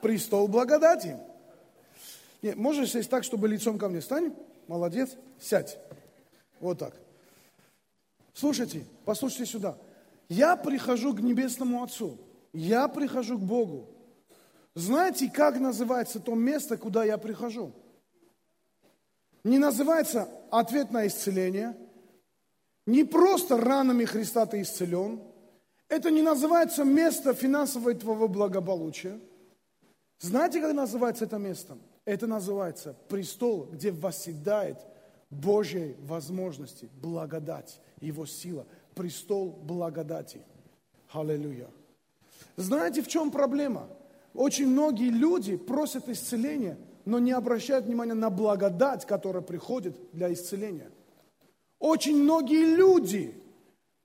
Speaker 1: Престол благодати. Нет, можешь сесть так, чтобы лицом ко мне стань? Молодец. Сядь. Вот так. Слушайте, послушайте сюда. Я прихожу к Небесному Отцу. Я прихожу к Богу. Знаете, как называется то место, куда я прихожу? Не называется ответ на исцеление. Не просто ранами Христа ты исцелен. Это не называется место финансового благополучия. Знаете, как называется это место? Это называется престол, где восседает Божьей возможности, благодать, Его сила, престол благодати. Аллилуйя. Знаете, в чем проблема? Очень многие люди просят исцеления, но не обращают внимания на благодать, которая приходит для исцеления. Очень многие люди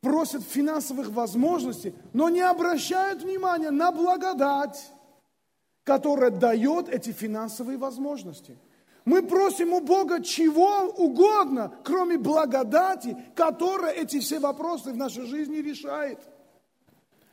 Speaker 1: просят финансовых возможностей, но не обращают внимания на благодать, которая дает эти финансовые возможности – мы просим у Бога чего угодно, кроме благодати, которая эти все вопросы в нашей жизни решает.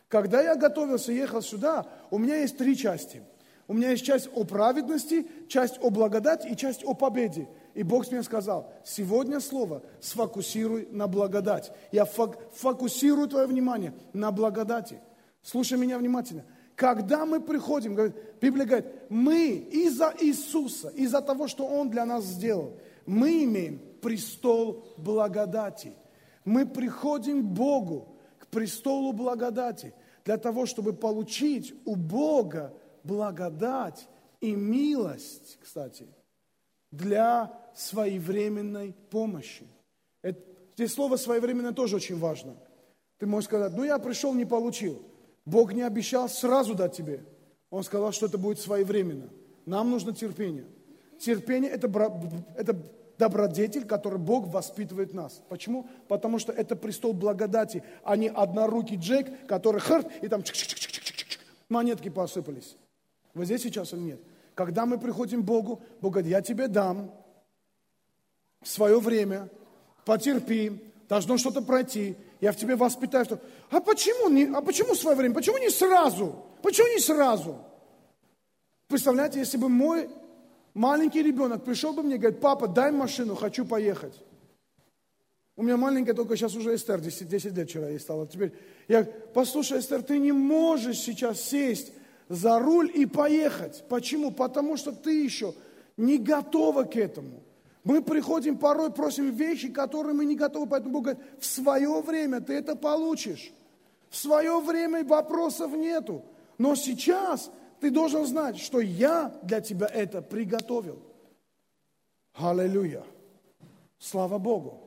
Speaker 1: Когда я готовился, ехал сюда, у меня есть три части. У меня есть часть о праведности, часть о благодати и часть о победе. И Бог мне сказал, сегодня слово сфокусируй на благодать. Я фокусирую твое внимание на благодати. Слушай меня внимательно. Когда мы приходим, говорит, Библия говорит, мы из-за Иисуса, из-за того, что Он для нас сделал, мы имеем престол благодати. Мы приходим к Богу, к престолу благодати, для того, чтобы получить у Бога благодать и милость, кстати, для своевременной помощи. Это, здесь слово «своевременно» тоже очень важно. Ты можешь сказать, ну я пришел, не получил. Бог не обещал сразу дать тебе. Он сказал, что это будет своевременно. Нам нужно терпение. Терпение это, – это добродетель, который Бог воспитывает нас. Почему? Потому что это престол благодати, а не однорукий Джек, который хрт, и там чик -чик -чик монетки посыпались. Вы здесь сейчас или нет? Когда мы приходим к Богу, Бог говорит, я тебе дам в свое время, потерпи, должно что-то пройти, я в тебе воспитаю. Что... А почему не, а почему свое время? Почему не сразу? Почему не сразу? Представляете, если бы мой маленький ребенок пришел бы мне и говорит, папа, дай машину, хочу поехать. У меня маленькая только сейчас уже Эстер, 10, 10 лет вчера ей стала. Теперь я, послушай, Эстер, ты не можешь сейчас сесть за руль и поехать. Почему? Потому что ты еще не готова к этому. Мы приходим порой, просим вещи, которые мы не готовы, поэтому Бог говорит, в свое время ты это получишь. В свое время вопросов нету. Но сейчас ты должен знать, что я для тебя это приготовил. Аллилуйя. Слава Богу.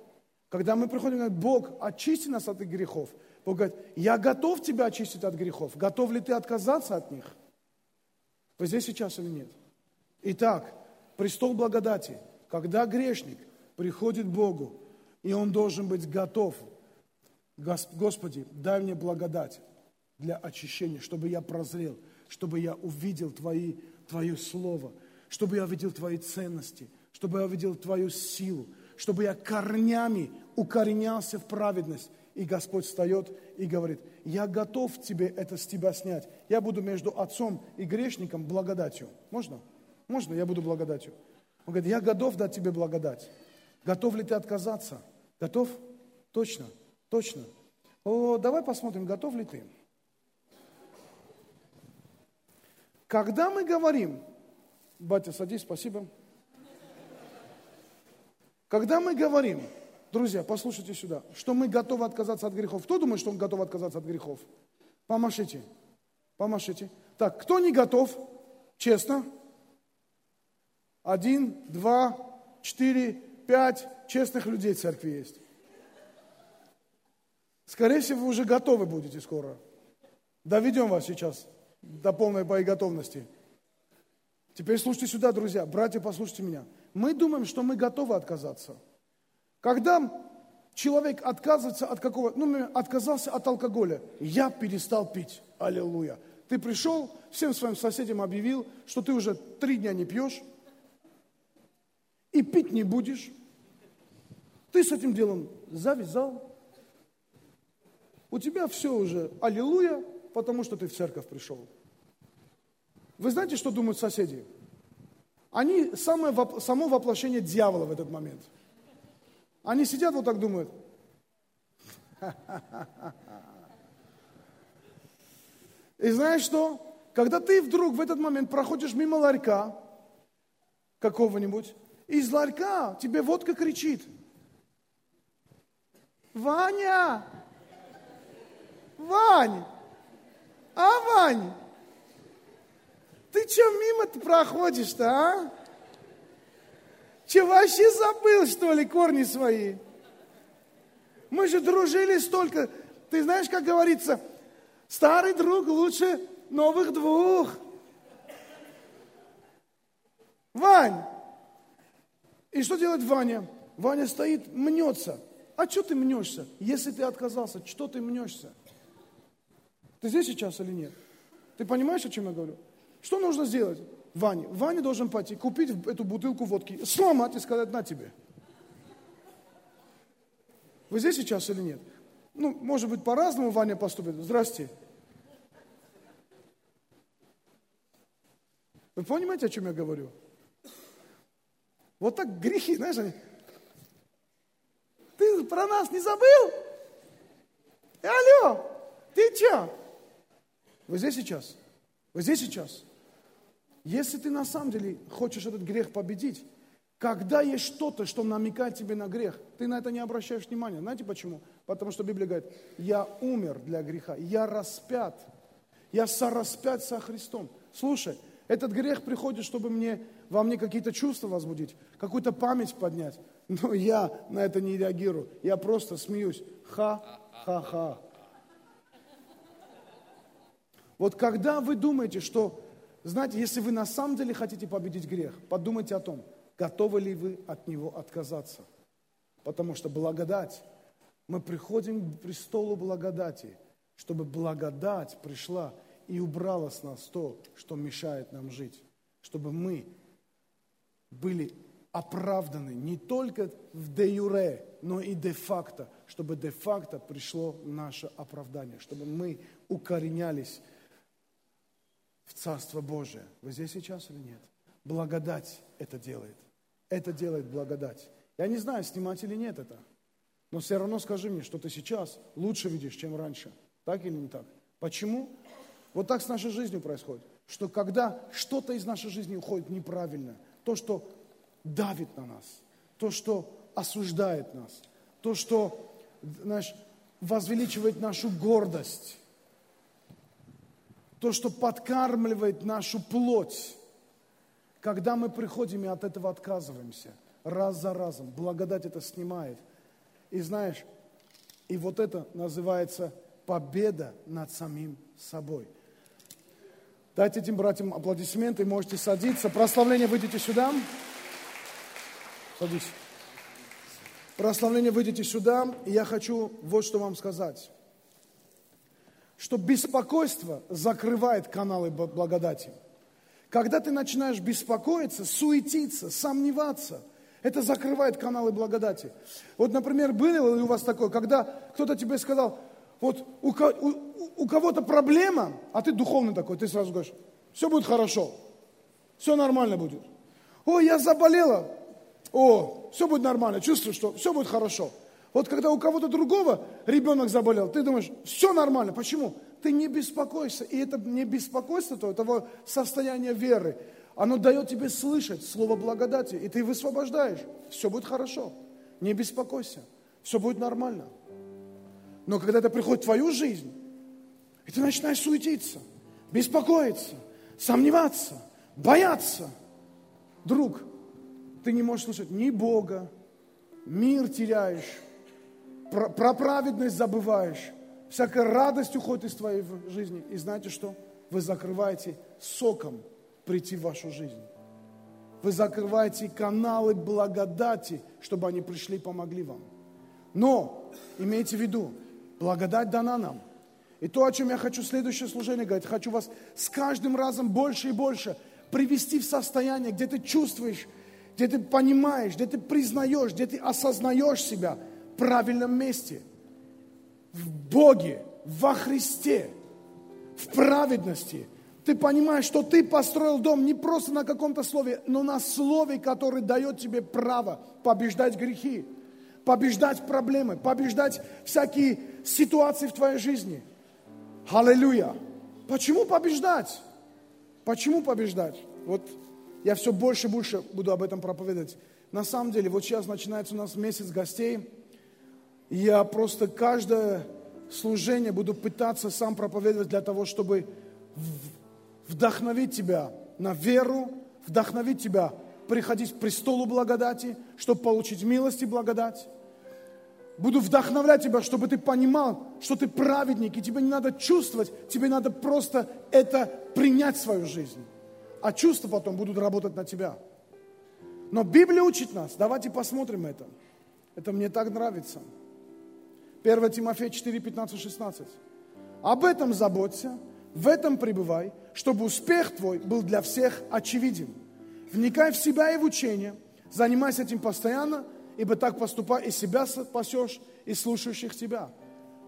Speaker 1: Когда мы приходим, говорит, Бог, очисти нас от грехов. Бог говорит, я готов тебя очистить от грехов. Готов ли ты отказаться от них? Вы здесь сейчас или нет? Итак, престол благодати – когда грешник приходит к Богу, и он должен быть готов, Господи, дай мне благодать для очищения, чтобы я прозрел, чтобы я увидел Твои, Твое Слово, чтобы я увидел Твои ценности, чтобы я увидел Твою силу, чтобы я корнями укоренялся в праведность. И Господь встает и говорит, я готов тебе это с тебя снять. Я буду между отцом и грешником благодатью. Можно? Можно, я буду благодатью. Он говорит, я готов дать тебе благодать. Готов ли ты отказаться? Готов? Точно, точно. О, давай посмотрим, готов ли ты. Когда мы говорим, батя, садись, спасибо. Когда мы говорим, друзья, послушайте сюда, что мы готовы отказаться от грехов. Кто думает, что он готов отказаться от грехов? Помашите. Помашите. Так, кто не готов? Честно. Один, два, четыре, пять честных людей в церкви есть. Скорее всего, вы уже готовы будете скоро. Доведем вас сейчас до полной боеготовности. Теперь слушайте сюда, друзья, братья, послушайте меня. Мы думаем, что мы готовы отказаться. Когда человек отказывается от какого, ну, отказался от алкоголя, я перестал пить, аллилуйя. Ты пришел, всем своим соседям объявил, что ты уже три дня не пьешь и пить не будешь. Ты с этим делом завязал. У тебя все уже аллилуйя, потому что ты в церковь пришел. Вы знаете, что думают соседи? Они самое, само воплощение дьявола в этот момент. Они сидят вот так думают. И знаешь что? Когда ты вдруг в этот момент проходишь мимо ларька какого-нибудь, из ларька тебе водка кричит. Ваня! Вань! А, Вань? Ты что мимо-то проходишь-то, а? Че, вообще забыл, что ли, корни свои? Мы же дружили столько. Ты знаешь, как говорится, старый друг лучше новых двух. Вань! И что делает Ваня? Ваня стоит, мнется. А что ты мнешься? Если ты отказался, что ты мнешься? Ты здесь сейчас или нет? Ты понимаешь, о чем я говорю? Что нужно сделать Ване? Ваня должен пойти, купить эту бутылку водки, сломать и сказать на тебе. Вы здесь сейчас или нет? Ну, может быть, по-разному Ваня поступит. Здрасте. Вы понимаете, о чем я говорю? Вот так грехи, знаешь, они... Ты про нас не забыл? Алло, ты что? Вы здесь сейчас? Вы здесь сейчас? Если ты на самом деле хочешь этот грех победить, когда есть что-то, что намекает тебе на грех, ты на это не обращаешь внимания. Знаете почему? Потому что Библия говорит, я умер для греха, я распят, я сораспят со Христом. Слушай, этот грех приходит, чтобы мне, во мне какие-то чувства возбудить, какую-то память поднять. Но я на это не реагирую. Я просто смеюсь. Ха-ха-ха. Вот когда вы думаете, что, знаете, если вы на самом деле хотите победить грех, подумайте о том, готовы ли вы от него отказаться. Потому что благодать, мы приходим к престолу благодати, чтобы благодать пришла и убрала с нас то, что мешает нам жить. Чтобы мы были оправданы не только в де юре, но и де-факто, чтобы де-факто пришло наше оправдание, чтобы мы укоренялись в Царство Божие. Вы здесь сейчас или нет? Благодать это делает. Это делает благодать. Я не знаю, снимать или нет это. Но все равно скажи мне, что ты сейчас лучше видишь, чем раньше. Так или не так? Почему? Вот так с нашей жизнью происходит. Что когда что-то из нашей жизни уходит неправильно, то, что давит на нас, то, что осуждает нас, то, что, знаешь, возвеличивает нашу гордость, то, что подкармливает нашу плоть, когда мы приходим и от этого отказываемся, раз за разом, благодать это снимает. И знаешь, и вот это называется победа над самим собой. Дайте этим братьям аплодисменты, можете садиться. Прославление, выйдите сюда. Садись. Прославление, выйдите сюда. И я хочу вот что вам сказать что беспокойство закрывает каналы благодати. Когда ты начинаешь беспокоиться, суетиться, сомневаться, это закрывает каналы благодати. Вот, например, было ли у вас такое, когда кто-то тебе сказал, вот у, у, у кого-то проблема, а ты духовный такой, ты сразу говоришь, все будет хорошо, все нормально будет. О, я заболела, о, все будет нормально, чувствую, что все будет хорошо. Вот когда у кого-то другого ребенок заболел, ты думаешь, все нормально. Почему? Ты не беспокойся. И это не беспокойство, то это состояние веры. Оно дает тебе слышать слово благодати, и ты высвобождаешь. Все будет хорошо. Не беспокойся. Все будет нормально. Но когда это приходит в твою жизнь, и ты начинаешь суетиться, беспокоиться, сомневаться, бояться, друг, ты не можешь слышать ни Бога, мир теряешь, про, про праведность забываешь, всякая радость уходит из твоей жизни. И знаете что? Вы закрываете соком прийти в вашу жизнь. Вы закрываете каналы благодати, чтобы они пришли и помогли вам. Но имейте в виду, благодать дана нам. И то, о чем я хочу следующее служение говорить, хочу вас с каждым разом больше и больше привести в состояние, где ты чувствуешь, где ты понимаешь, где ты признаешь, где ты осознаешь себя в правильном месте, в Боге, во Христе, в праведности. Ты понимаешь, что ты построил дом не просто на каком-то слове, но на слове, которое дает тебе право побеждать грехи, побеждать проблемы, побеждать всякие ситуации в твоей жизни. Аллилуйя. Почему побеждать? Почему побеждать? Вот я все больше и больше буду об этом проповедовать. На самом деле, вот сейчас начинается у нас месяц гостей. И я просто каждое служение буду пытаться сам проповедовать для того, чтобы вдохновить тебя на веру, вдохновить тебя приходить к престолу благодати, чтобы получить милость и благодать. Буду вдохновлять тебя, чтобы ты понимал, что ты праведник, и тебе не надо чувствовать, тебе надо просто это принять в свою жизнь а чувства потом будут работать на тебя. Но Библия учит нас, давайте посмотрим это. Это мне так нравится. 1 Тимофея 4, 15, 16. Об этом заботься, в этом пребывай, чтобы успех твой был для всех очевиден. Вникай в себя и в учение, занимайся этим постоянно, ибо так поступай, и себя спасешь, и слушающих тебя.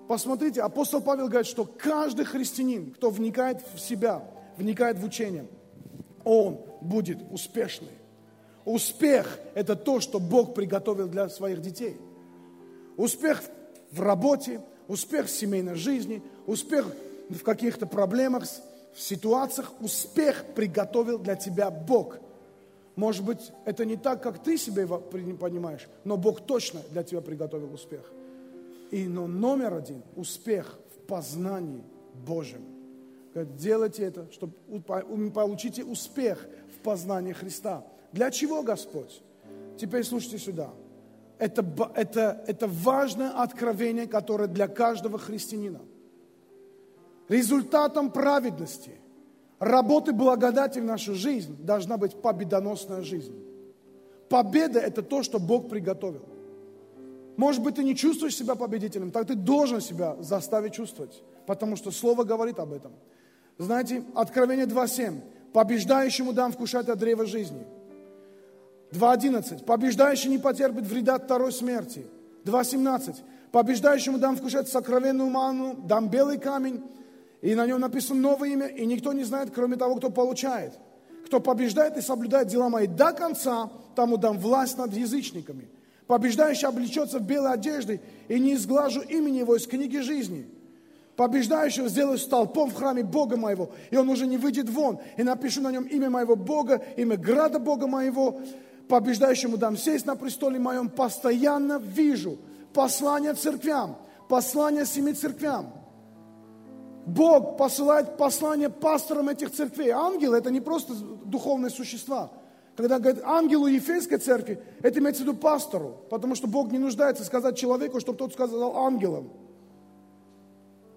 Speaker 1: Посмотрите, апостол Павел говорит, что каждый христианин, кто вникает в себя, вникает в учение – он будет успешный. Успех – это то, что Бог приготовил для своих детей. Успех в работе, успех в семейной жизни, успех в каких-то проблемах, в ситуациях. Успех приготовил для тебя Бог. Может быть, это не так, как ты себе понимаешь, но Бог точно для тебя приготовил успех. И но номер один – успех в познании Божьем. Делайте это, чтобы получите успех в познании Христа. Для чего, Господь? Теперь слушайте сюда. Это, это, это важное откровение, которое для каждого христианина. Результатом праведности, работы благодати в нашу жизнь должна быть победоносная жизнь. Победа – это то, что Бог приготовил. Может быть, ты не чувствуешь себя победителем, так ты должен себя заставить чувствовать, потому что Слово говорит об этом – знаете, Откровение 2.7. Побеждающему дам вкушать от древа жизни. 2.11. Побеждающий не потерпит вреда от второй смерти. 2.17. Побеждающему дам вкушать сокровенную ману, дам белый камень, и на нем написано новое имя, и никто не знает, кроме того, кто получает. Кто побеждает и соблюдает дела мои до конца, тому дам власть над язычниками. Побеждающий облечется в белой одежды, и не изглажу имени его из книги жизни побеждающего сделаю столпом в храме Бога моего, и он уже не выйдет вон, и напишу на нем имя моего Бога, имя града Бога моего, побеждающему дам сесть на престоле моем, постоянно вижу послание церквям, послание семи церквям. Бог посылает послание пасторам этих церквей. Ангелы – это не просто духовные существа. Когда говорят ангелу Ефейской церкви, это имеется в виду пастору, потому что Бог не нуждается сказать человеку, чтобы тот сказал ангелам.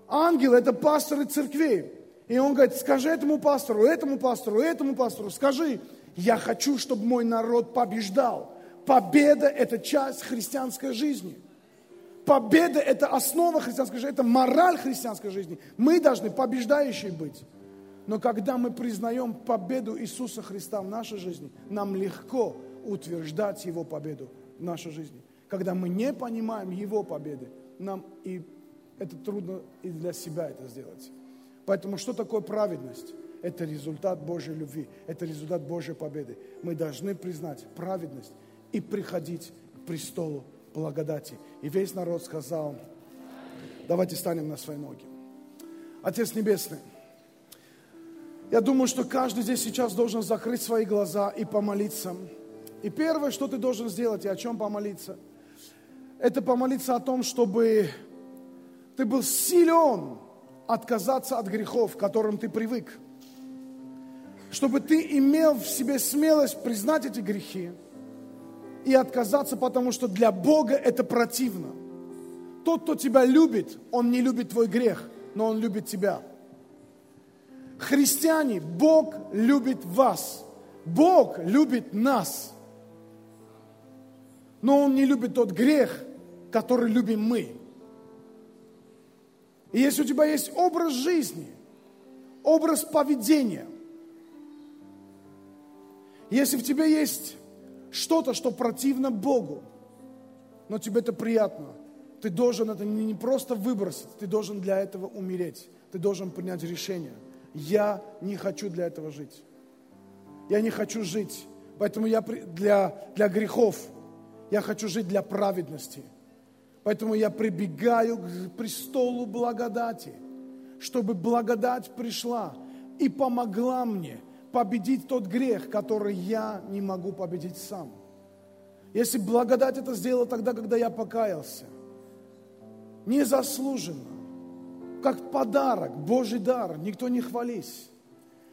Speaker 1: Ангел – это пасторы церквей. И он говорит, скажи этому пастору, этому пастору, этому пастору, скажи, я хочу, чтобы мой народ побеждал. Победа – это часть христианской жизни. Победа – это основа христианской жизни, это мораль христианской жизни. Мы должны побеждающие быть. Но когда мы признаем победу Иисуса Христа в нашей жизни, нам легко утверждать Его победу в нашей жизни. Когда мы не понимаем Его победы, нам и это трудно и для себя это сделать. Поэтому что такое праведность? Это результат Божьей любви, это результат Божьей победы. Мы должны признать праведность и приходить к престолу благодати. И весь народ сказал, давайте станем на свои ноги. Отец Небесный, я думаю, что каждый здесь сейчас должен закрыть свои глаза и помолиться. И первое, что ты должен сделать, и о чем помолиться, это помолиться о том, чтобы ты был силен отказаться от грехов, к которым ты привык. Чтобы ты имел в себе смелость признать эти грехи и отказаться, потому что для Бога это противно. Тот, кто тебя любит, он не любит твой грех, но он любит тебя. Христиане, Бог любит вас. Бог любит нас. Но Он не любит тот грех, который любим мы. И если у тебя есть образ жизни, образ поведения, если в тебе есть что-то, что противно Богу, но тебе это приятно, ты должен это не просто выбросить, ты должен для этого умереть, ты должен принять решение – я не хочу для этого жить. Я не хочу жить. Поэтому я для, для грехов. Я хочу жить для праведности. Поэтому я прибегаю к престолу благодати, чтобы благодать пришла и помогла мне победить тот грех, который я не могу победить сам. Если благодать это сделала тогда, когда я покаялся, незаслуженно, как подарок, Божий дар, никто не хвались.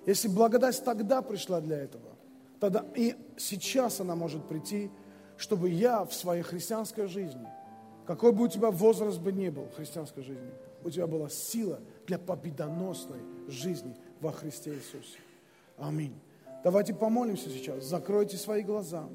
Speaker 1: Если благодать тогда пришла для этого, тогда и сейчас она может прийти, чтобы я в своей христианской жизни, какой бы у тебя возраст бы ни был в христианской жизни, у тебя была сила для победоносной жизни во Христе Иисусе. Аминь. Давайте помолимся сейчас. Закройте свои глаза.